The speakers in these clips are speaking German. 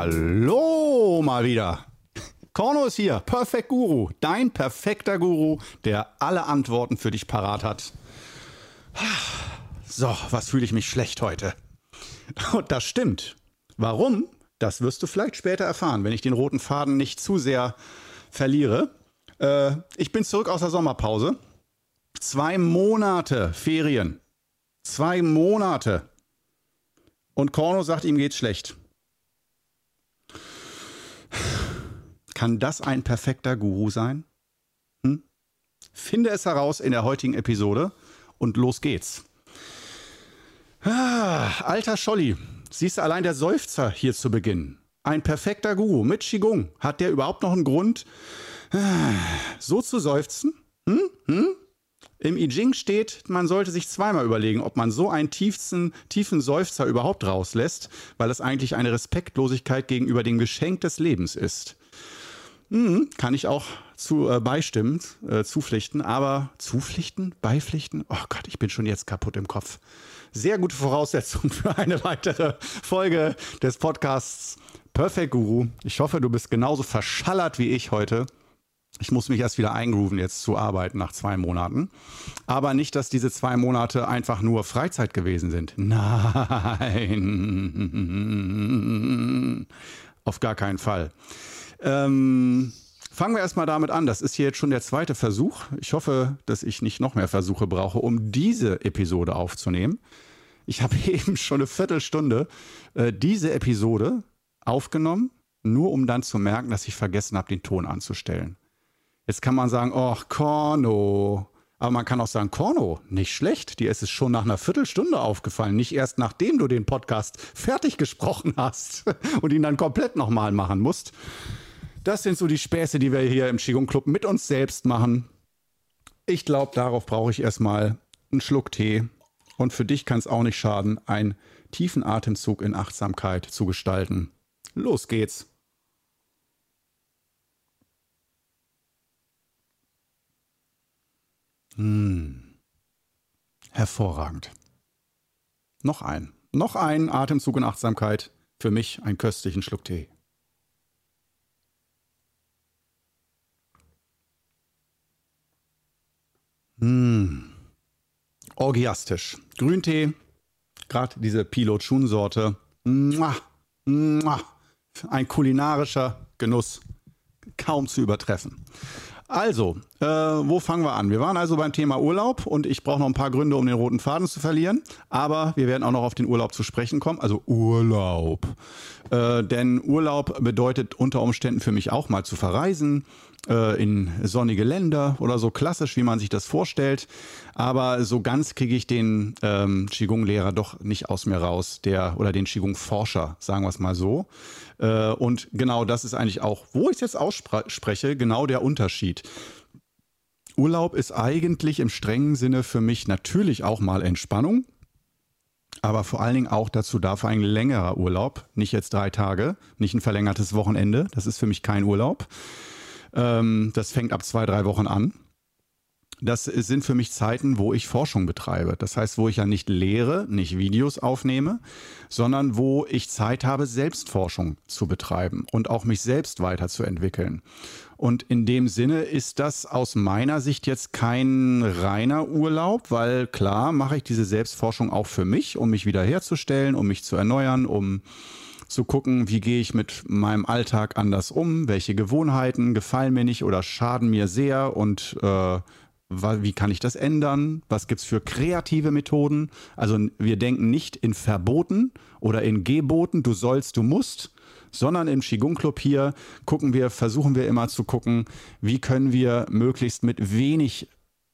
Hallo mal wieder. Korno ist hier, Perfect Guru, dein perfekter Guru, der alle Antworten für dich parat hat. So, was fühle ich mich schlecht heute? Und das stimmt. Warum? Das wirst du vielleicht später erfahren, wenn ich den roten Faden nicht zu sehr verliere. Äh, ich bin zurück aus der Sommerpause. Zwei Monate Ferien. Zwei Monate. Und Korno sagt, ihm geht's schlecht. Kann das ein perfekter Guru sein? Hm? Finde es heraus in der heutigen Episode und los geht's. Ah, alter Scholli, siehst du allein der Seufzer hier zu Beginn. Ein perfekter Guru mit Qigong. Hat der überhaupt noch einen Grund, ah, so zu seufzen? Hm? Hm? Im I Ching steht, man sollte sich zweimal überlegen, ob man so einen tiefsten, tiefen Seufzer überhaupt rauslässt, weil es eigentlich eine Respektlosigkeit gegenüber dem Geschenk des Lebens ist. Hm, kann ich auch zu äh, beistimmen, äh, zupflichten, aber zupflichten, beipflichten? Oh Gott, ich bin schon jetzt kaputt im Kopf. Sehr gute Voraussetzung für eine weitere Folge des Podcasts Perfect Guru. Ich hoffe, du bist genauso verschallert wie ich heute ich muss mich erst wieder eingrooven, jetzt zu arbeiten nach zwei Monaten. Aber nicht, dass diese zwei Monate einfach nur Freizeit gewesen sind. Nein. Auf gar keinen Fall. Ähm, fangen wir erstmal damit an. Das ist hier jetzt schon der zweite Versuch. Ich hoffe, dass ich nicht noch mehr Versuche brauche, um diese Episode aufzunehmen. Ich habe eben schon eine Viertelstunde äh, diese Episode aufgenommen, nur um dann zu merken, dass ich vergessen habe, den Ton anzustellen. Jetzt kann man sagen, oh, Korno. Aber man kann auch sagen, Korno, nicht schlecht. Dir ist es schon nach einer Viertelstunde aufgefallen, nicht erst nachdem du den Podcast fertig gesprochen hast und ihn dann komplett nochmal machen musst. Das sind so die Späße, die wir hier im Qigong Club mit uns selbst machen. Ich glaube, darauf brauche ich erstmal einen Schluck Tee. Und für dich kann es auch nicht schaden, einen tiefen Atemzug in Achtsamkeit zu gestalten. Los geht's. Hm. Hervorragend. Noch ein. Noch ein Atemzug in Achtsamkeit. Für mich einen köstlichen Schluck Tee. Orgiastisch. Grüntee. Gerade diese Pilot Sorte. Ein kulinarischer Genuss. Kaum zu übertreffen. Also, äh, wo fangen wir an? Wir waren also beim Thema Urlaub und ich brauche noch ein paar Gründe, um den roten Faden zu verlieren. Aber wir werden auch noch auf den Urlaub zu sprechen kommen. Also Urlaub. Äh, denn Urlaub bedeutet unter Umständen für mich auch mal zu verreisen äh, in sonnige Länder oder so klassisch, wie man sich das vorstellt. Aber so ganz kriege ich den ähm, Qigong-Lehrer doch nicht aus mir raus, der oder den Qigong-Forscher, sagen wir es mal so. Äh, und genau das ist eigentlich auch, wo ich es jetzt ausspreche, genau der Unterschied. Urlaub ist eigentlich im strengen Sinne für mich natürlich auch mal Entspannung, aber vor allen Dingen auch dazu darf ein längerer Urlaub, nicht jetzt drei Tage, nicht ein verlängertes Wochenende, das ist für mich kein Urlaub. Ähm, das fängt ab zwei, drei Wochen an das sind für mich Zeiten, wo ich Forschung betreibe. Das heißt, wo ich ja nicht lehre, nicht Videos aufnehme, sondern wo ich Zeit habe, Selbstforschung zu betreiben und auch mich selbst weiterzuentwickeln. Und in dem Sinne ist das aus meiner Sicht jetzt kein reiner Urlaub, weil klar mache ich diese Selbstforschung auch für mich, um mich wiederherzustellen, um mich zu erneuern, um zu gucken, wie gehe ich mit meinem Alltag anders um, welche Gewohnheiten gefallen mir nicht oder schaden mir sehr und äh, wie kann ich das ändern? Was gibt es für kreative Methoden? Also wir denken nicht in Verboten oder in Geboten, du sollst, du musst, sondern im Qigong Club hier gucken wir, versuchen wir immer zu gucken, wie können wir möglichst mit wenig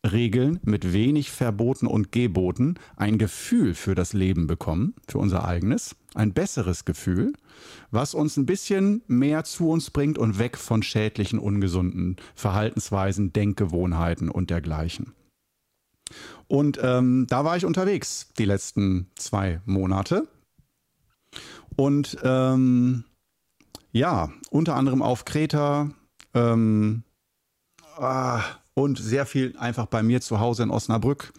Regeln, mit wenig Verboten und Geboten ein Gefühl für das Leben bekommen, für unser eigenes, ein besseres Gefühl, was uns ein bisschen mehr zu uns bringt und weg von schädlichen, ungesunden Verhaltensweisen, Denkgewohnheiten und dergleichen. Und ähm, da war ich unterwegs die letzten zwei Monate. Und ähm, ja, unter anderem auf Kreta. Ähm, ah, und sehr viel einfach bei mir zu Hause in Osnabrück.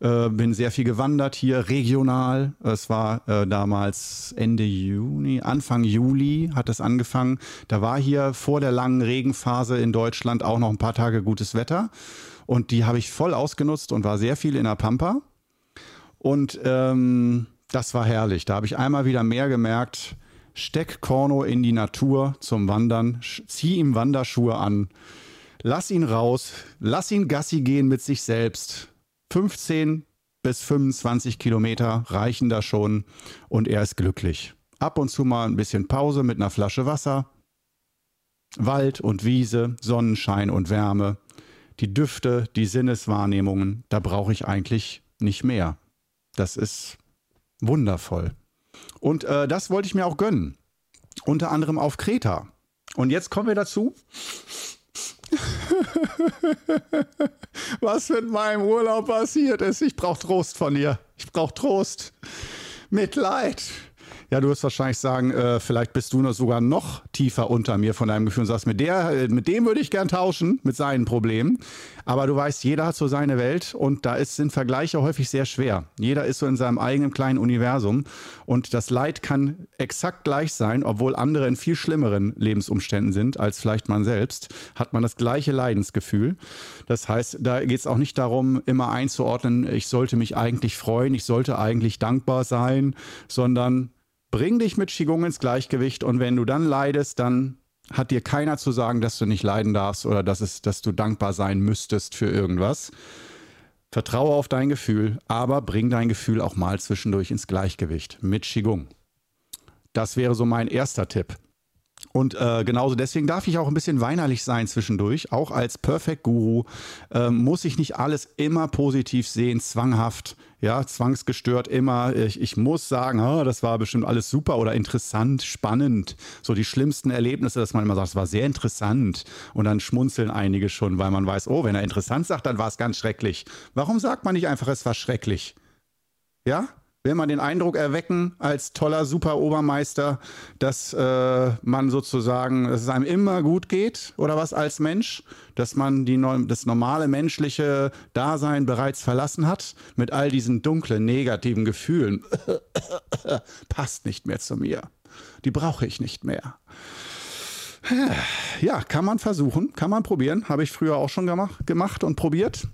Äh, bin sehr viel gewandert hier, regional. Es war äh, damals Ende Juni, Anfang Juli hat es angefangen. Da war hier vor der langen Regenphase in Deutschland auch noch ein paar Tage gutes Wetter. Und die habe ich voll ausgenutzt und war sehr viel in der Pampa. Und ähm, das war herrlich. Da habe ich einmal wieder mehr gemerkt, steck Korno in die Natur zum Wandern, zieh ihm Wanderschuhe an, lass ihn raus, lass ihn Gassi gehen mit sich selbst 15 bis 25 Kilometer reichen da schon und er ist glücklich. Ab und zu mal ein bisschen Pause mit einer Flasche Wasser. Wald und Wiese, Sonnenschein und Wärme, die Düfte, die Sinneswahrnehmungen, da brauche ich eigentlich nicht mehr. Das ist wundervoll. Und äh, das wollte ich mir auch gönnen. Unter anderem auf Kreta. Und jetzt kommen wir dazu. Was mit meinem Urlaub passiert ist. Ich brauche Trost von dir. Ich brauche Trost. Mitleid. Ja, du wirst wahrscheinlich sagen, äh, vielleicht bist du noch sogar noch tiefer unter mir von deinem Gefühl und sagst, mit, der, äh, mit dem würde ich gern tauschen, mit seinen Problemen. Aber du weißt, jeder hat so seine Welt und da ist, sind Vergleiche häufig sehr schwer. Jeder ist so in seinem eigenen kleinen Universum und das Leid kann exakt gleich sein, obwohl andere in viel schlimmeren Lebensumständen sind als vielleicht man selbst, hat man das gleiche Leidensgefühl. Das heißt, da geht es auch nicht darum, immer einzuordnen, ich sollte mich eigentlich freuen, ich sollte eigentlich dankbar sein, sondern Bring dich mit Qigong ins Gleichgewicht und wenn du dann leidest, dann hat dir keiner zu sagen, dass du nicht leiden darfst oder dass, es, dass du dankbar sein müsstest für irgendwas. Vertraue auf dein Gefühl, aber bring dein Gefühl auch mal zwischendurch ins Gleichgewicht mit Qigong. Das wäre so mein erster Tipp. Und äh, genauso deswegen darf ich auch ein bisschen weinerlich sein zwischendurch. Auch als Perfect Guru äh, muss ich nicht alles immer positiv sehen, zwanghaft ja, zwangsgestört immer. Ich, ich muss sagen, oh, das war bestimmt alles super oder interessant, spannend. So die schlimmsten Erlebnisse, dass man immer sagt, es war sehr interessant. Und dann schmunzeln einige schon, weil man weiß, oh, wenn er interessant sagt, dann war es ganz schrecklich. Warum sagt man nicht einfach, es war schrecklich? Ja? Will man den Eindruck erwecken als toller Super-Obermeister, dass äh, man sozusagen, dass es einem immer gut geht oder was als Mensch, dass man die, das normale menschliche Dasein bereits verlassen hat mit all diesen dunklen, negativen Gefühlen. Passt nicht mehr zu mir. Die brauche ich nicht mehr. Ja, kann man versuchen, kann man probieren. Habe ich früher auch schon gemacht, gemacht und probiert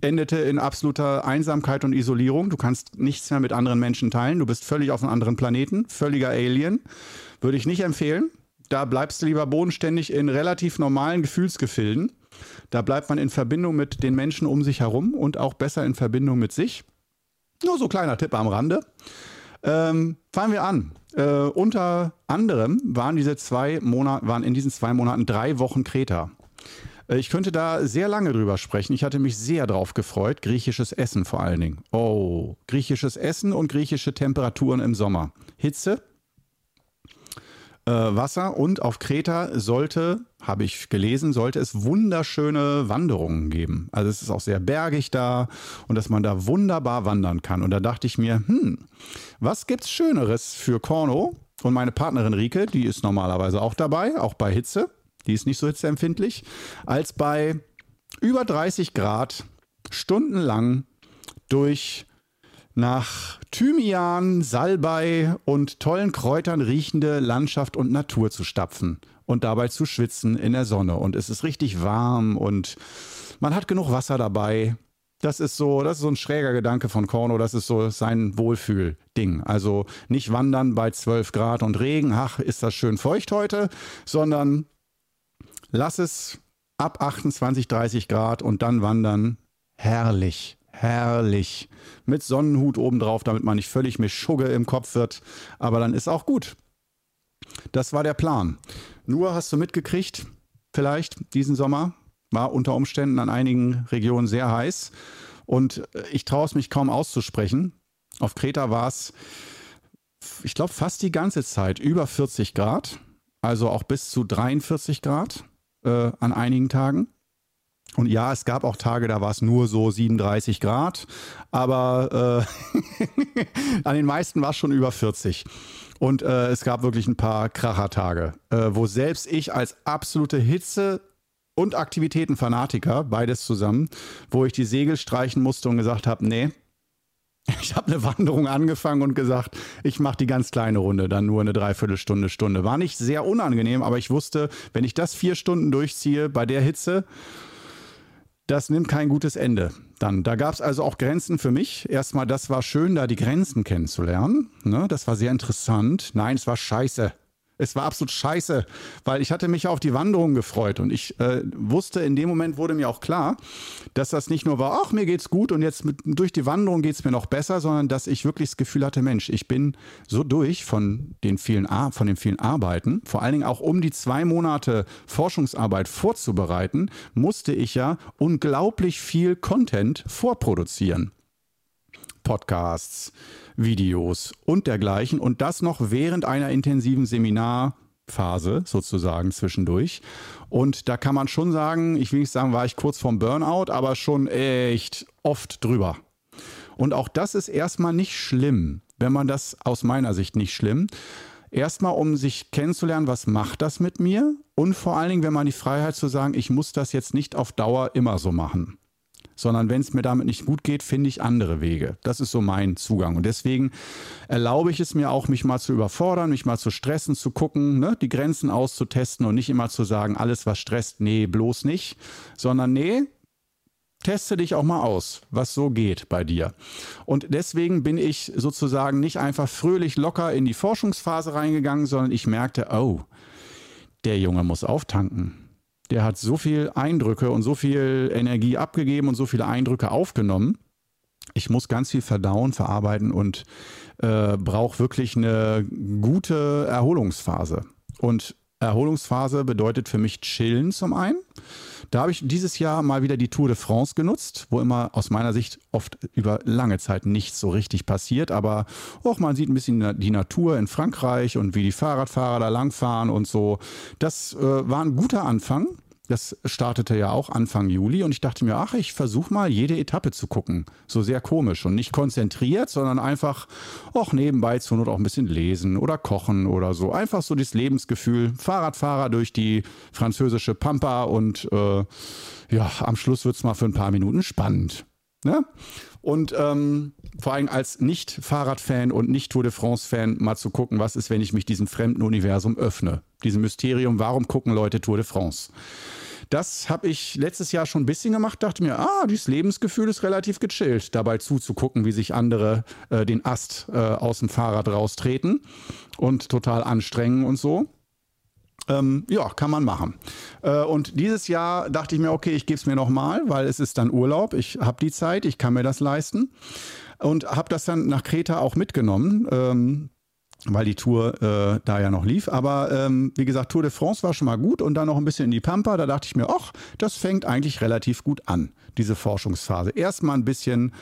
endete in absoluter Einsamkeit und Isolierung. Du kannst nichts mehr mit anderen Menschen teilen. Du bist völlig auf einem anderen Planeten, völliger Alien. Würde ich nicht empfehlen. Da bleibst du lieber bodenständig in relativ normalen Gefühlsgefilden. Da bleibt man in Verbindung mit den Menschen um sich herum und auch besser in Verbindung mit sich. Nur so kleiner Tipp am Rande. Ähm, fangen wir an. Äh, unter anderem waren diese zwei Monate, waren in diesen zwei Monaten drei Wochen Kreta. Äh, ich könnte da sehr lange drüber sprechen. Ich hatte mich sehr drauf gefreut. Griechisches Essen vor allen Dingen. Oh, griechisches Essen und griechische Temperaturen im Sommer. Hitze, äh, Wasser und auf Kreta sollte, habe ich gelesen, sollte es wunderschöne Wanderungen geben. Also es ist auch sehr bergig da und dass man da wunderbar wandern kann. Und da dachte ich mir, hm, was gibt's Schöneres für Korno? Und meine Partnerin Rike, die ist normalerweise auch dabei, auch bei Hitze die ist nicht so hitzeempfindlich, als bei über 30 Grad stundenlang durch nach Thymian, Salbei und tollen Kräutern riechende Landschaft und Natur zu stapfen und dabei zu schwitzen in der Sonne. Und es ist richtig warm und man hat genug Wasser dabei. Das ist so, das ist so ein schräger Gedanke von Korno, das ist so sein Wohlfühlding. Also nicht wandern bei 12 Grad und Regen, ach, ist das schön feucht heute, sondern Lass es ab 28, 30 Grad und dann wandern. Herrlich, herrlich. Mit Sonnenhut obendrauf, damit man nicht völlig mit Schugge im Kopf wird. Aber dann ist auch gut. Das war der Plan. Nur hast du mitgekriegt, vielleicht diesen Sommer war unter Umständen an einigen Regionen sehr heiß. Und ich traue es mich kaum auszusprechen. Auf Kreta war es, ich glaube, fast die ganze Zeit über 40 Grad. Also auch bis zu 43 Grad äh, an einigen Tagen. Und ja, es gab auch Tage, da war es nur so 37 Grad, aber äh, an den meisten war es schon über 40. Und äh, es gab wirklich ein paar Krachertage, äh, wo selbst ich als absolute Hitze und Aktivitätenfanatiker, beides zusammen, wo ich die Segel streichen musste und gesagt habe, nee, Ich habe eine Wanderung angefangen und gesagt, ich mache die ganz kleine Runde, dann nur eine Dreiviertelstunde, Stunde. War nicht sehr unangenehm, aber ich wusste, wenn ich das vier Stunden durchziehe bei der Hitze, das nimmt kein gutes Ende. Dann, da gab es also auch Grenzen für mich. Erstmal, das war schön, da die Grenzen kennenzulernen. Ne? Das war sehr interessant. Nein, es war scheiße. Es war absolut scheiße, weil ich hatte mich auf die Wanderung gefreut und ich äh, wusste, in dem Moment wurde mir auch klar, dass das nicht nur war, ach, mir geht's gut und jetzt mit, durch die Wanderung geht's mir noch besser, sondern dass ich wirklich das Gefühl hatte, Mensch, ich bin so durch von den vielen, Ar von den vielen Arbeiten, vor allen Dingen auch um die zwei Monate Forschungsarbeit vorzubereiten, musste ich ja unglaublich viel Content vorproduzieren. Podcasts, Videos und dergleichen. Und das noch während einer intensiven Seminarphase sozusagen zwischendurch. Und da kann man schon sagen, ich will nicht sagen, war ich kurz vorm Burnout, aber schon echt oft drüber. Und auch das ist erstmal nicht schlimm, wenn man das aus meiner Sicht nicht schlimm. Erstmal, um sich kennenzulernen, was macht das mit mir? Und vor allen Dingen, wenn man die Freiheit zu sagen, ich muss das jetzt nicht auf Dauer immer so machen sondern wenn es mir damit nicht gut geht, finde ich andere Wege. Das ist so mein Zugang. Und deswegen erlaube ich es mir auch, mich mal zu überfordern, mich mal zu stressen, zu gucken, ne, die Grenzen auszutesten und nicht immer zu sagen, alles, was stresst, nee, bloß nicht, sondern nee, teste dich auch mal aus, was so geht bei dir. Und deswegen bin ich sozusagen nicht einfach fröhlich locker in die Forschungsphase reingegangen, sondern ich merkte, oh, der Junge muss auftanken der hat so viel Eindrücke und so viel Energie abgegeben und so viele Eindrücke aufgenommen. Ich muss ganz viel verdauen, verarbeiten und äh, brauche wirklich eine gute Erholungsphase. Und Erholungsphase bedeutet für mich chillen zum einen. Da habe ich dieses Jahr mal wieder die Tour de France genutzt, wo immer aus meiner Sicht oft über lange Zeit nichts so richtig passiert, aber auch man sieht ein bisschen die Natur in Frankreich und wie die Fahrradfahrer da langfahren und so. Das äh, war ein guter Anfang. Das startete ja auch Anfang Juli und ich dachte mir, ach, ich versuche mal jede Etappe zu gucken. So sehr komisch und nicht konzentriert, sondern einfach auch nebenbei zur Not auch ein bisschen lesen oder kochen oder so. Einfach so das Lebensgefühl. Fahrradfahrer durch die französische Pampa und äh, ja, am Schluss wird es mal für ein paar Minuten spannend. Ne? Und ähm, vor allem als Nicht-Fahrradfan und Nicht-Tour de France-Fan mal zu gucken, was ist, wenn ich mich diesem fremden Universum öffne. Diesem Mysterium, warum gucken Leute Tour de France? Das habe ich letztes Jahr schon ein bisschen gemacht, dachte mir, ah, dieses Lebensgefühl ist relativ gechillt, dabei zuzugucken, wie sich andere äh, den Ast äh, aus dem Fahrrad raustreten und total anstrengen und so. Ähm, ja, kann man machen. Äh, und dieses Jahr dachte ich mir, okay, ich gebe es mir nochmal, weil es ist dann Urlaub, ich habe die Zeit, ich kann mir das leisten. Und habe das dann nach Kreta auch mitgenommen. Ähm, weil die Tour äh, da ja noch lief. Aber ähm, wie gesagt, Tour de France war schon mal gut und dann noch ein bisschen in die Pampa. Da dachte ich mir, ach, das fängt eigentlich relativ gut an, diese Forschungsphase. Erstmal ein bisschen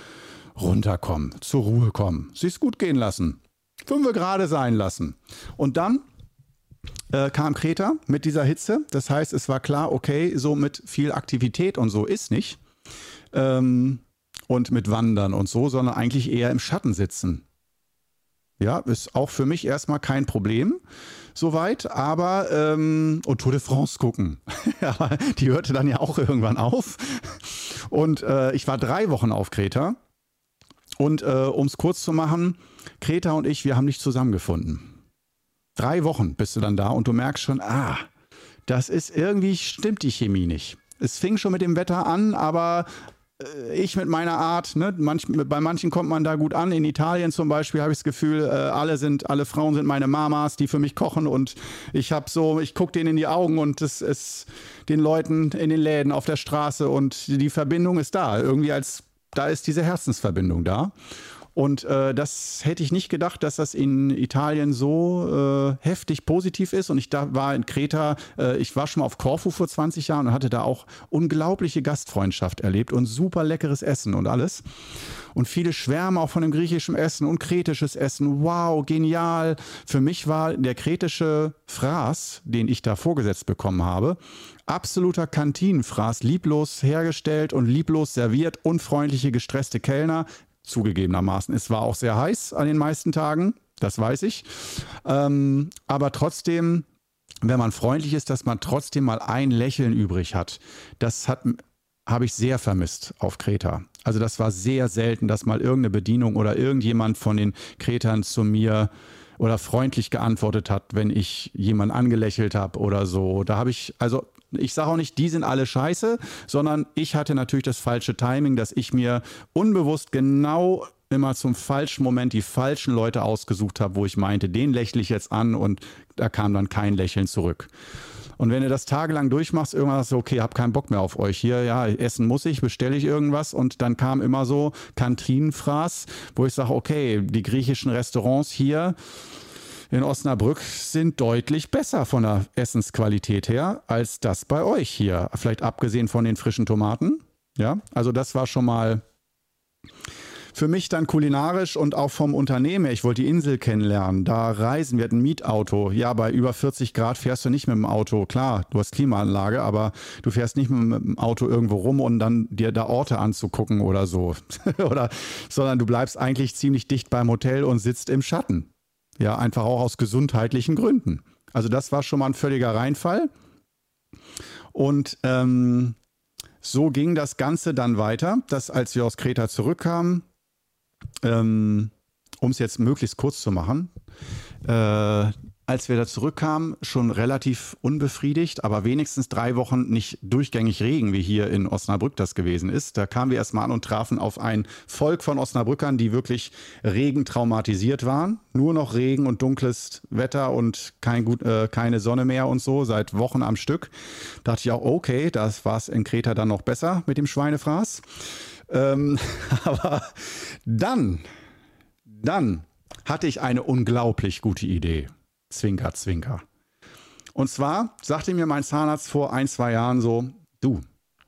runterkommen, zur Ruhe kommen, sich's gut gehen lassen, fünf gerade sein lassen. Und dann äh, kam Kreta mit dieser Hitze. Das heißt, es war klar, okay, so mit viel Aktivität und so ist nicht. Ähm, und mit Wandern und so, sondern eigentlich eher im Schatten sitzen. Ja, ist auch für mich erstmal kein Problem soweit, aber ähm, und Tour de France gucken. die hörte dann ja auch irgendwann auf. Und äh, ich war drei Wochen auf Kreta. Und äh, um es kurz zu machen, Kreta und ich, wir haben nicht zusammengefunden. Drei Wochen bist du dann da und du merkst schon, ah, das ist irgendwie, stimmt die Chemie nicht. Es fing schon mit dem Wetter an, aber äh, ich mit meiner Art, ne, manch, bei manchen kommt man da gut an. In Italien zum Beispiel habe ich das Gefühl, äh, alle sind, alle Frauen sind meine Mamas, die für mich kochen und ich habe so, ich gucke denen in die Augen und es ist den Leuten in den Läden auf der Straße und die Verbindung ist da. Irgendwie als, da ist diese Herzensverbindung da. Und äh, das hätte ich nicht gedacht, dass das in Italien so äh, heftig positiv ist. Und ich da war in Kreta, äh, ich war schon mal auf Korfu vor 20 Jahren und hatte da auch unglaubliche Gastfreundschaft erlebt und super leckeres Essen und alles. Und viele schwärmen auch von dem griechischen Essen und kretisches Essen. Wow, genial. Für mich war der kretische Fraß, den ich da vorgesetzt bekommen habe, absoluter Kantinenfraß, lieblos hergestellt und lieblos serviert, unfreundliche, gestresste Kellner, zugegebenermaßen. Es war auch sehr heiß an den meisten Tagen, das weiß ich. Ähm, aber trotzdem, wenn man freundlich ist, dass man trotzdem mal ein Lächeln übrig hat. Das hat habe ich sehr vermisst auf Kreta. Also das war sehr selten, dass mal irgendeine Bedienung oder irgendjemand von den Kretern zu mir oder freundlich geantwortet hat, wenn ich jemanden angelächelt habe oder so. Da habe ich, also ich sage auch nicht, die sind alle scheiße, sondern ich hatte natürlich das falsche Timing, dass ich mir unbewusst genau immer zum falschen Moment die falschen Leute ausgesucht habe, wo ich meinte, den lächle ich jetzt an und da kam dann kein Lächeln zurück. Und wenn du das tagelang durchmachst, irgendwann sagst du, okay, hab keinen Bock mehr auf euch. Hier, ja, essen muss ich, bestelle ich irgendwas. Und dann kam immer so Kantinenfraß, wo ich sage, okay, die griechischen Restaurants hier in Osnabrück sind deutlich besser von der Essensqualität her als das bei euch hier. Vielleicht abgesehen von den frischen Tomaten. Ja, also das war schon mal für mich dann kulinarisch und auch vom Unternehmen. Ich wollte die Insel kennenlernen, da reisen. Wir ein Mietauto. Ja, bei über 40 Grad fährst du nicht mit dem Auto. Klar, du hast Klimaanlage, aber du fährst nicht mit dem Auto irgendwo rum und dann dir da Orte anzugucken oder so. oder, sondern du bleibst eigentlich ziemlich dicht beim Hotel und sitzt im Schatten. Ja, einfach auch aus gesundheitlichen Gründen. Also das war schon mal ein völliger Reinfall. Und ähm, so ging das Ganze dann weiter, dass als wir aus Kreta zurückkamen, ähm, um es jetzt möglichst kurz zu machen, äh, als wir da zurückkamen, schon relativ unbefriedigt, aber wenigstens drei Wochen nicht durchgängig Regen, wie hier in Osnabrück das gewesen ist. Da kamen wir erstmal an und trafen auf ein Volk von Osnabrückern, die wirklich regentraumatisiert waren. Nur noch Regen und dunkles Wetter und kein gut, äh, keine Sonne mehr und so, seit Wochen am Stück. Da dachte ich auch, okay, das war es in Kreta dann noch besser mit dem Schweinefraß. Ähm, aber dann, dann hatte ich eine unglaublich gute Idee. Zwinker, zwinker. Und zwar sagte mir mein Zahnarzt vor ein, zwei Jahren so, du,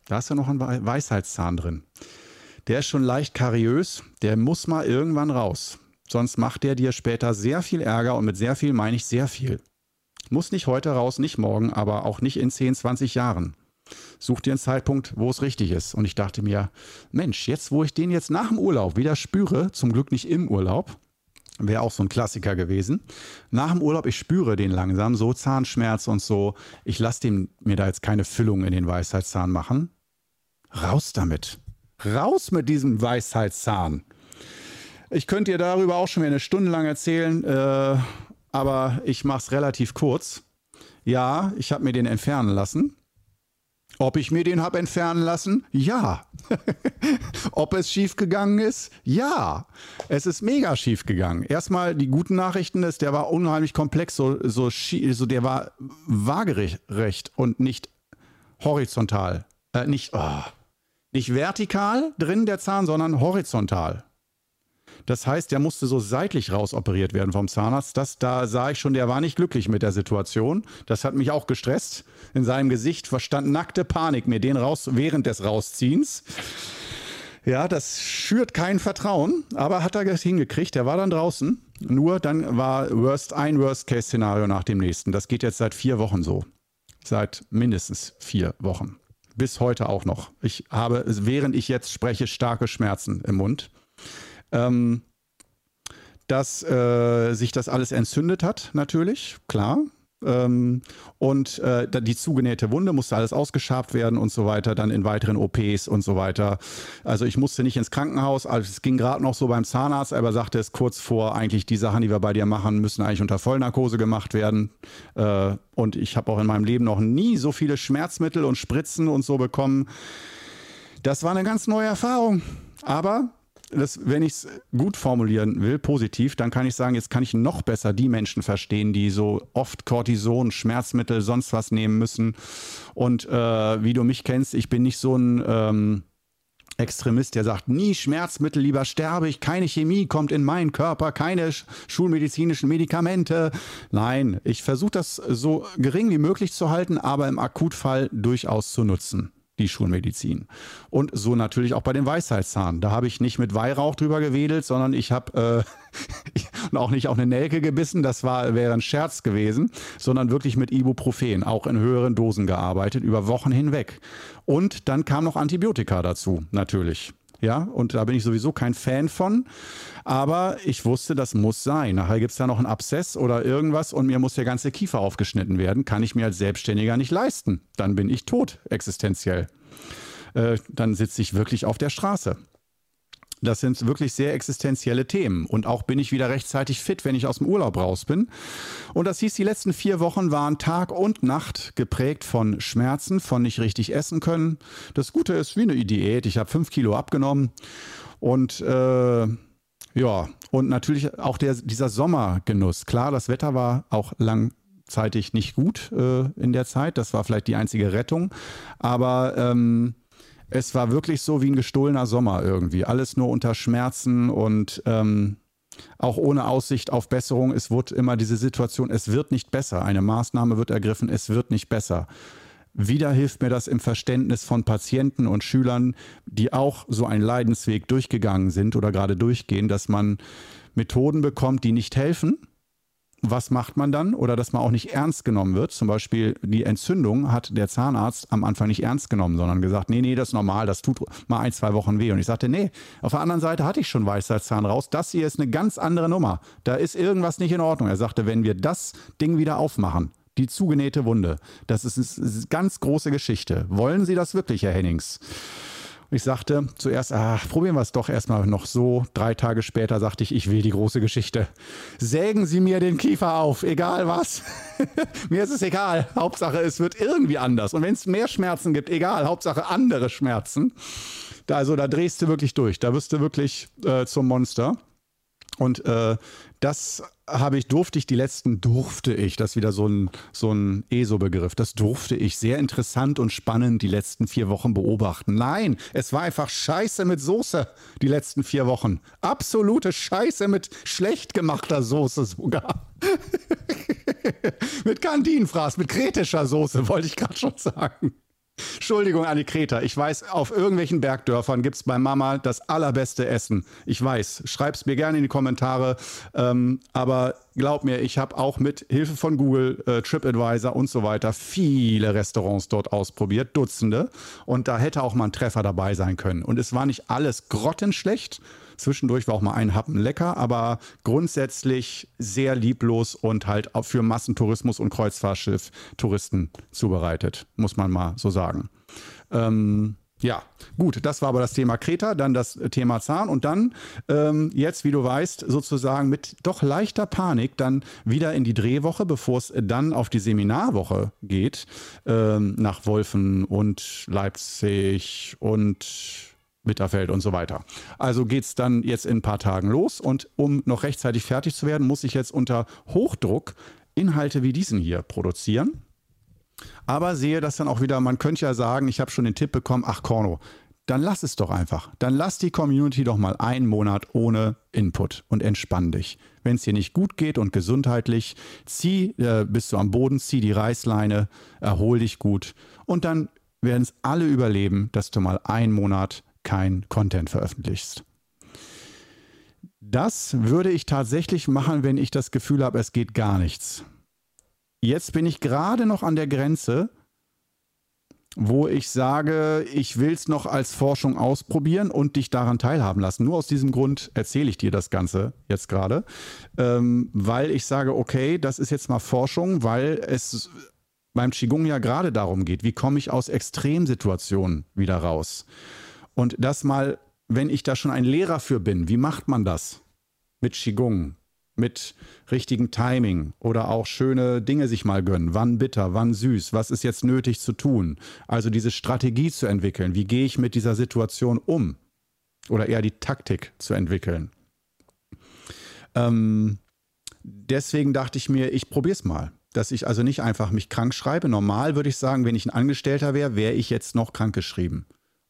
da ist ja noch ein Weisheitszahn drin. Der ist schon leicht kariös, der muss mal irgendwann raus. Sonst macht der dir später sehr viel Ärger und mit sehr viel meine ich sehr viel. Muss nicht heute raus, nicht morgen, aber auch nicht in 10, 20 Jahren. Such dir einen Zeitpunkt, wo es richtig ist. Und ich dachte mir, Mensch, jetzt wo ich den jetzt nach dem Urlaub wieder spüre, zum Glück nicht im Urlaub, Wäre auch so ein Klassiker gewesen. Nach dem Urlaub, ich spüre den langsam, so Zahnschmerz und so. Ich lasse mir da jetzt keine Füllung in den Weisheitszahn machen. Raus damit. Raus mit diesem Weisheitszahn. Ich könnte dir darüber auch schon wieder eine Stunde lang erzählen, äh, aber ich mache es relativ kurz. Ja, ich habe mir den entfernen lassen. Ob ich mir den habe entfernen lassen? Ja. Ob es schief gegangen ist? Ja. Es ist mega schief gegangen. Erstmal die guten Nachrichten ist, der war unheimlich komplex, so, so, so der war waagerecht und nicht horizontal. Äh, nicht, oh, nicht vertikal drin, der Zahn, sondern horizontal. Das heißt, der musste so seitlich rausoperiert werden vom Zahnarzt. Das, da sah ich schon, der war nicht glücklich mit der Situation. Das hat mich auch gestresst. In seinem Gesicht verstand nackte Panik, mir den raus während des Rausziehens. Ja, das schürt kein Vertrauen, aber hat er hingekriegt. Der war dann draußen. Nur dann war Worst, ein Worst-Case-Szenario nach dem nächsten. Das geht jetzt seit vier Wochen so. Seit mindestens vier Wochen. Bis heute auch noch. Ich habe, während ich jetzt spreche, starke Schmerzen im Mund ähm, dass äh, sich das alles entzündet hat, natürlich, klar. Ähm, und äh, die zugenähte Wunde musste alles ausgeschabt werden und so weiter, dann in weiteren OPs und so weiter. Also ich musste nicht ins Krankenhaus, also es ging gerade noch so beim Zahnarzt, aber sagte es kurz vor, eigentlich die Sachen, die wir bei dir machen, müssen eigentlich unter Vollnarkose gemacht werden. Äh, und ich habe auch in meinem Leben noch nie so viele Schmerzmittel und Spritzen und so bekommen. Das war eine ganz neue Erfahrung. Aber das, wenn ich es gut formulieren will, positiv, dann kann ich sagen, jetzt kann ich noch besser die Menschen verstehen, die so oft Cortison, Schmerzmittel, sonst was nehmen müssen. Und äh, wie du mich kennst, ich bin nicht so ein ähm, Extremist, der sagt, nie Schmerzmittel, lieber sterbe ich, keine Chemie kommt in meinen Körper, keine schulmedizinischen Medikamente. Nein, ich versuche das so gering wie möglich zu halten, aber im Akutfall durchaus zu nutzen die Schulmedizin. Und so natürlich auch bei den Weisheitszahn. Da habe ich nicht mit Weihrauch drüber gewedelt, sondern ich habe äh, auch nicht auf eine Nelke gebissen, das war, wäre ein Scherz gewesen, sondern wirklich mit Ibuprofen, auch in höheren Dosen gearbeitet, über Wochen hinweg. Und dann kam noch Antibiotika dazu, natürlich. Ja, und da bin ich sowieso kein Fan von. Aber ich wusste, das muss sein. Nachher gibt es da noch einen Abszess oder irgendwas und mir muss der ganze Kiefer aufgeschnitten werden. Kann ich mir als Selbstständiger nicht leisten. Dann bin ich tot, existenziell. Äh, dann sitze ich wirklich auf der Straße. Das sind wirklich sehr existenzielle Themen. Und auch bin ich wieder rechtzeitig fit, wenn ich aus dem Urlaub raus bin. Und das hieß, die letzten vier Wochen waren Tag und Nacht geprägt von Schmerzen, von nicht richtig essen können. Das Gute ist wie eine Diät. Ich habe fünf Kilo abgenommen. Und äh, ja, und natürlich auch der, dieser Sommergenuss. Klar, das Wetter war auch langzeitig nicht gut äh, in der Zeit. Das war vielleicht die einzige Rettung. Aber ähm, es war wirklich so wie ein gestohlener Sommer irgendwie. Alles nur unter Schmerzen und ähm, auch ohne Aussicht auf Besserung. Es wurde immer diese Situation, es wird nicht besser. Eine Maßnahme wird ergriffen, es wird nicht besser. Wieder hilft mir das im Verständnis von Patienten und Schülern, die auch so einen Leidensweg durchgegangen sind oder gerade durchgehen, dass man Methoden bekommt, die nicht helfen, was macht man dann? Oder dass man auch nicht ernst genommen wird. Zum Beispiel die Entzündung hat der Zahnarzt am Anfang nicht ernst genommen, sondern gesagt, nee, nee, das ist normal, das tut mal ein, zwei Wochen weh. Und ich sagte, nee, auf der anderen Seite hatte ich schon Weisheitszahn raus. Das hier ist eine ganz andere Nummer. Da ist irgendwas nicht in Ordnung. Er sagte, wenn wir das Ding wieder aufmachen, die zugenähte Wunde, das ist eine ganz große Geschichte. Wollen Sie das wirklich, Herr Hennings? Ich sagte zuerst, ach, probieren wir es doch erstmal noch so. Drei Tage später sagte ich, ich will die große Geschichte. Sägen Sie mir den Kiefer auf, egal was. mir ist es egal. Hauptsache, es wird irgendwie anders. Und wenn es mehr Schmerzen gibt, egal. Hauptsache andere Schmerzen. Da, also da drehst du wirklich durch. Da wirst du wirklich äh, zum Monster. Und äh, das habe ich, durfte ich, die letzten durfte ich, das ist wieder so ein, so ein ESO-Begriff, das durfte ich sehr interessant und spannend die letzten vier Wochen beobachten. Nein, es war einfach Scheiße mit Soße die letzten vier Wochen. Absolute Scheiße mit schlecht gemachter Soße sogar. mit Kantinenfraß, mit kretischer Soße, wollte ich gerade schon sagen. Entschuldigung an die Kreta. Ich weiß, auf irgendwelchen Bergdörfern gibt es bei Mama das allerbeste Essen. Ich weiß. Schreib's mir gerne in die Kommentare. Ähm, aber glaub mir, ich habe auch mit Hilfe von Google, äh, TripAdvisor und so weiter viele Restaurants dort ausprobiert, Dutzende. Und da hätte auch mal ein Treffer dabei sein können. Und es war nicht alles grottenschlecht. Zwischendurch war auch mal ein Happen lecker, aber grundsätzlich sehr lieblos und halt auch für Massentourismus und Kreuzfahrtschiff Touristen zubereitet, muss man mal so sagen. Ähm, ja, gut, das war aber das Thema Kreta, dann das Thema Zahn und dann ähm, jetzt, wie du weißt, sozusagen mit doch leichter Panik dann wieder in die Drehwoche, bevor es dann auf die Seminarwoche geht, ähm, nach Wolfen und Leipzig und Mitterfeld und so weiter. Also geht es dann jetzt in ein paar Tagen los und um noch rechtzeitig fertig zu werden, muss ich jetzt unter Hochdruck Inhalte wie diesen hier produzieren. Aber sehe das dann auch wieder, man könnte ja sagen, ich habe schon den Tipp bekommen, ach Korno, dann lass es doch einfach. Dann lass die Community doch mal einen Monat ohne Input und entspann dich. Wenn es dir nicht gut geht und gesundheitlich, zieh, äh, bist du am Boden, zieh die Reißleine, erhol dich gut und dann werden es alle überleben, dass du mal einen Monat kein Content veröffentlichst. Das würde ich tatsächlich machen, wenn ich das Gefühl habe, es geht gar nichts. Jetzt bin ich gerade noch an der Grenze, wo ich sage, ich will es noch als Forschung ausprobieren und dich daran teilhaben lassen. Nur aus diesem Grund erzähle ich dir das Ganze jetzt gerade, ähm, weil ich sage, okay, das ist jetzt mal Forschung, weil es beim Qigong ja gerade darum geht, wie komme ich aus Extremsituationen wieder raus. Und das mal, wenn ich da schon ein Lehrer für bin, wie macht man das? Mit Qigong, mit richtigem Timing oder auch schöne Dinge sich mal gönnen. Wann bitter, wann süß, was ist jetzt nötig zu tun? Also diese Strategie zu entwickeln. Wie gehe ich mit dieser Situation um? Oder eher die Taktik zu entwickeln. Ähm, deswegen dachte ich mir, ich probiere es mal. Dass ich also nicht einfach mich krank schreibe. Normal würde ich sagen, wenn ich ein Angestellter wäre, wäre ich jetzt noch krank geschrieben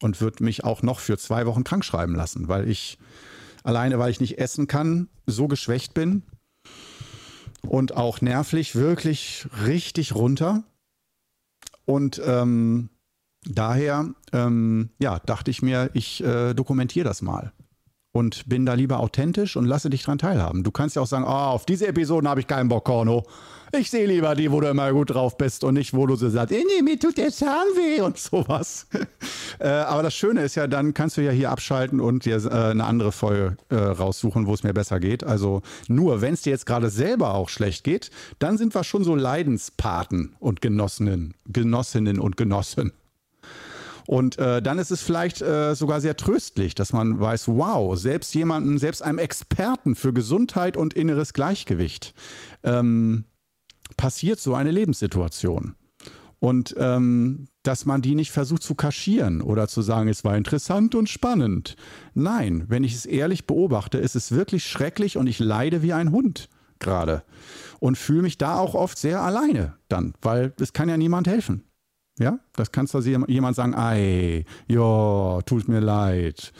und würde mich auch noch für zwei Wochen krank schreiben lassen, weil ich alleine, weil ich nicht essen kann, so geschwächt bin und auch nervlich wirklich richtig runter. Und ähm, daher, ähm, ja, dachte ich mir, ich äh, dokumentiere das mal und bin da lieber authentisch und lasse dich dran teilhaben. Du kannst ja auch sagen, oh, auf diese Episoden habe ich keinen Bock, Korno. Ich sehe lieber die, wo du immer gut drauf bist und nicht, wo du so sagst, nee, mir tut der Zahn weh und sowas. Äh, aber das Schöne ist ja, dann kannst du ja hier abschalten und dir äh, eine andere Folge äh, raussuchen, wo es mir besser geht. Also nur, wenn es dir jetzt gerade selber auch schlecht geht, dann sind wir schon so Leidenspaten und Genossinnen, Genossinnen und Genossen. Und äh, dann ist es vielleicht äh, sogar sehr tröstlich, dass man weiß, wow, selbst jemanden, selbst einem Experten für Gesundheit und inneres Gleichgewicht ähm, passiert so eine Lebenssituation. Und ähm, dass man die nicht versucht zu kaschieren oder zu sagen, es war interessant und spannend. Nein, wenn ich es ehrlich beobachte, ist es wirklich schrecklich und ich leide wie ein Hund gerade. Und fühle mich da auch oft sehr alleine dann, weil es kann ja niemand helfen. Ja, das kannst du jemand sagen, ei, ja, tut mir leid.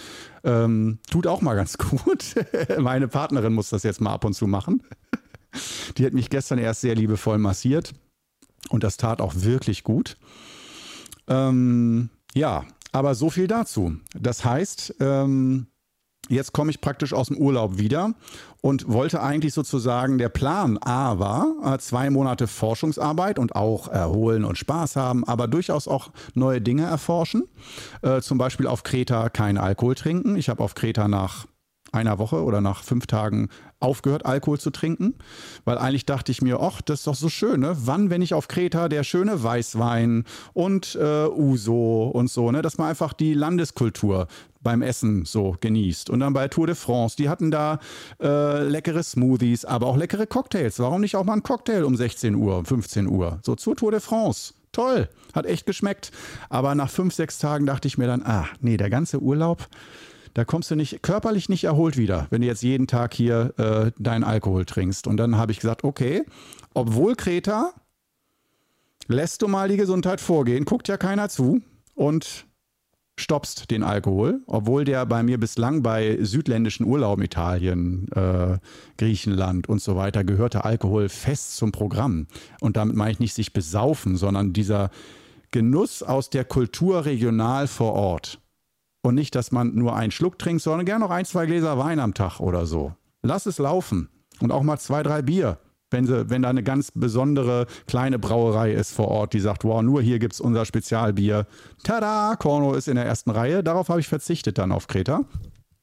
Ähm, tut auch mal ganz gut. Meine Partnerin muss das jetzt mal ab und zu machen. Die hat mich gestern erst sehr liebevoll massiert und das tat auch wirklich gut. Ähm, ja, aber so viel dazu. Das heißt, ähm, Jetzt komme ich praktisch aus dem Urlaub wieder und wollte eigentlich sozusagen, der Plan A war, äh, zwei Monate Forschungsarbeit und auch erholen und Spaß haben, aber durchaus auch neue Dinge erforschen. Äh, zum Beispiel auf Kreta keinen Alkohol trinken. Ich habe auf Kreta nach einer Woche oder nach fünf Tagen aufgehört, Alkohol zu trinken, weil eigentlich dachte ich mir, ach, das ist doch so schön, ne? Wann, wenn ich auf Kreta der schöne Weißwein und äh, Uso und so, ne? Dass man einfach die Landeskultur beim Essen so genießt. Und dann bei Tour de France, die hatten da äh, leckere Smoothies, aber auch leckere Cocktails. Warum nicht auch mal ein Cocktail um 16 Uhr, 15 Uhr? So zur Tour de France. Toll, hat echt geschmeckt. Aber nach fünf, sechs Tagen dachte ich mir dann, ah, nee, der ganze Urlaub, da kommst du nicht körperlich nicht erholt wieder, wenn du jetzt jeden Tag hier äh, deinen Alkohol trinkst. Und dann habe ich gesagt, okay, obwohl Kreta, lässt du mal die Gesundheit vorgehen, guckt ja keiner zu und stoppst den Alkohol, obwohl der bei mir bislang bei südländischen Urlauben, Italien, äh, Griechenland und so weiter, gehörte Alkohol fest zum Programm. Und damit meine ich nicht sich besaufen, sondern dieser Genuss aus der Kultur regional vor Ort. Und nicht, dass man nur einen Schluck trinkt, sondern gerne noch ein, zwei Gläser Wein am Tag oder so. Lass es laufen. Und auch mal zwei, drei Bier. Wenn, sie, wenn da eine ganz besondere kleine Brauerei ist vor Ort, die sagt, wow, nur hier gibt es unser Spezialbier. Tada, Korno ist in der ersten Reihe. Darauf habe ich verzichtet dann auf Kreta.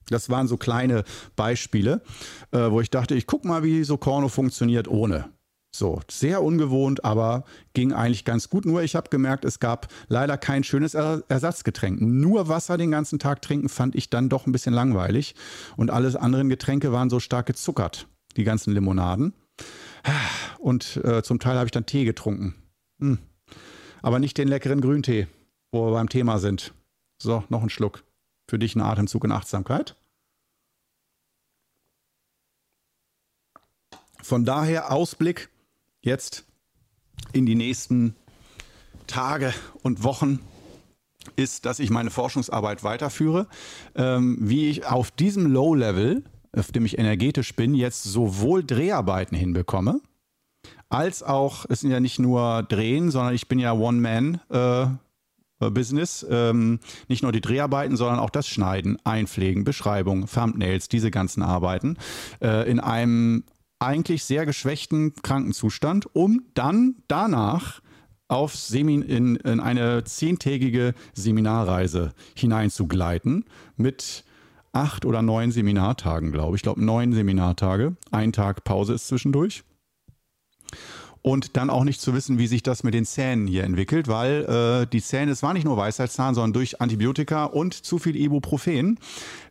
Das waren so kleine Beispiele, äh, wo ich dachte, ich gucke mal, wie so Korno funktioniert ohne. So, sehr ungewohnt, aber ging eigentlich ganz gut. Nur ich habe gemerkt, es gab leider kein schönes er Ersatzgetränk. Nur Wasser den ganzen Tag trinken fand ich dann doch ein bisschen langweilig. Und alle anderen Getränke waren so stark gezuckert, die ganzen Limonaden. Und äh, zum Teil habe ich dann Tee getrunken. Hm. Aber nicht den leckeren Grüntee, wo wir beim Thema sind. So, noch ein Schluck. Für dich ein Atemzug in Achtsamkeit. Von daher Ausblick jetzt in die nächsten Tage und Wochen ist, dass ich meine Forschungsarbeit weiterführe. Ähm, wie ich auf diesem Low-Level, auf dem ich energetisch bin, jetzt sowohl Dreharbeiten hinbekomme, als auch, es sind ja nicht nur Drehen, sondern ich bin ja One-Man. Äh. Ähm, nicht nur die Dreharbeiten, sondern auch das Schneiden, Einpflegen, Beschreibung, Thumbnails, diese ganzen Arbeiten äh, in einem eigentlich sehr geschwächten Krankenzustand, um dann danach auf Semin in, in eine zehntägige Seminarreise hineinzugleiten mit acht oder neun Seminartagen, glaube ich. Ich glaube, neun Seminartage. Ein Tag Pause ist zwischendurch. Und dann auch nicht zu wissen, wie sich das mit den Zähnen hier entwickelt, weil äh, die Zähne, es war nicht nur Weisheitszahn, sondern durch Antibiotika und zu viel Ibuprofen,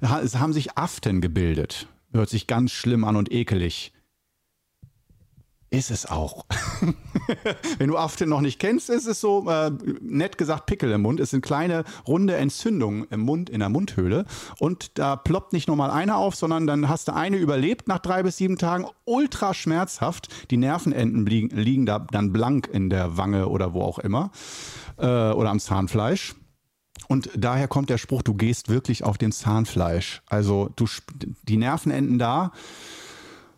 es haben sich Aften gebildet. Hört sich ganz schlimm an und ekelig. Ist es auch. Wenn du Aften noch nicht kennst, ist es so, äh, nett gesagt, Pickel im Mund. Es sind kleine, runde Entzündungen im Mund, in der Mundhöhle. Und da ploppt nicht nur mal eine auf, sondern dann hast du eine überlebt nach drei bis sieben Tagen. Ultra schmerzhaft. Die Nervenenden liegen, liegen da dann blank in der Wange oder wo auch immer. Äh, oder am Zahnfleisch. Und daher kommt der Spruch, du gehst wirklich auf dem Zahnfleisch. Also du, die Nervenenden da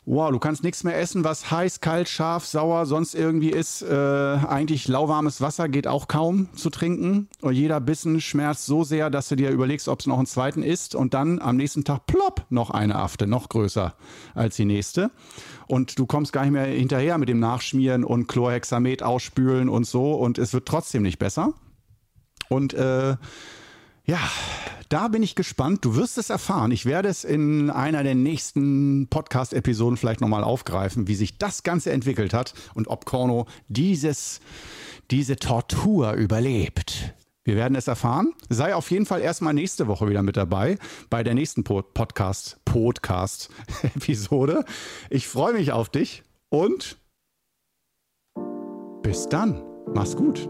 Wow, du kannst nichts mehr essen, was heiß, kalt, scharf, sauer, sonst irgendwie ist. Äh, eigentlich lauwarmes Wasser geht auch kaum zu trinken. Und jeder Bissen schmerzt so sehr, dass du dir überlegst, ob es noch einen zweiten isst. Und dann am nächsten Tag plopp, noch eine Afte, noch größer als die nächste. Und du kommst gar nicht mehr hinterher mit dem Nachschmieren und Chlorhexamet ausspülen und so. Und es wird trotzdem nicht besser. Und äh, ja, da bin ich gespannt. Du wirst es erfahren. Ich werde es in einer der nächsten Podcast-Episoden vielleicht nochmal aufgreifen, wie sich das Ganze entwickelt hat und ob Korno dieses, diese Tortur überlebt. Wir werden es erfahren. Sei auf jeden Fall erstmal nächste Woche wieder mit dabei bei der nächsten Podcast Podcast Episode. Ich freue mich auf dich und bis dann. Mach's gut.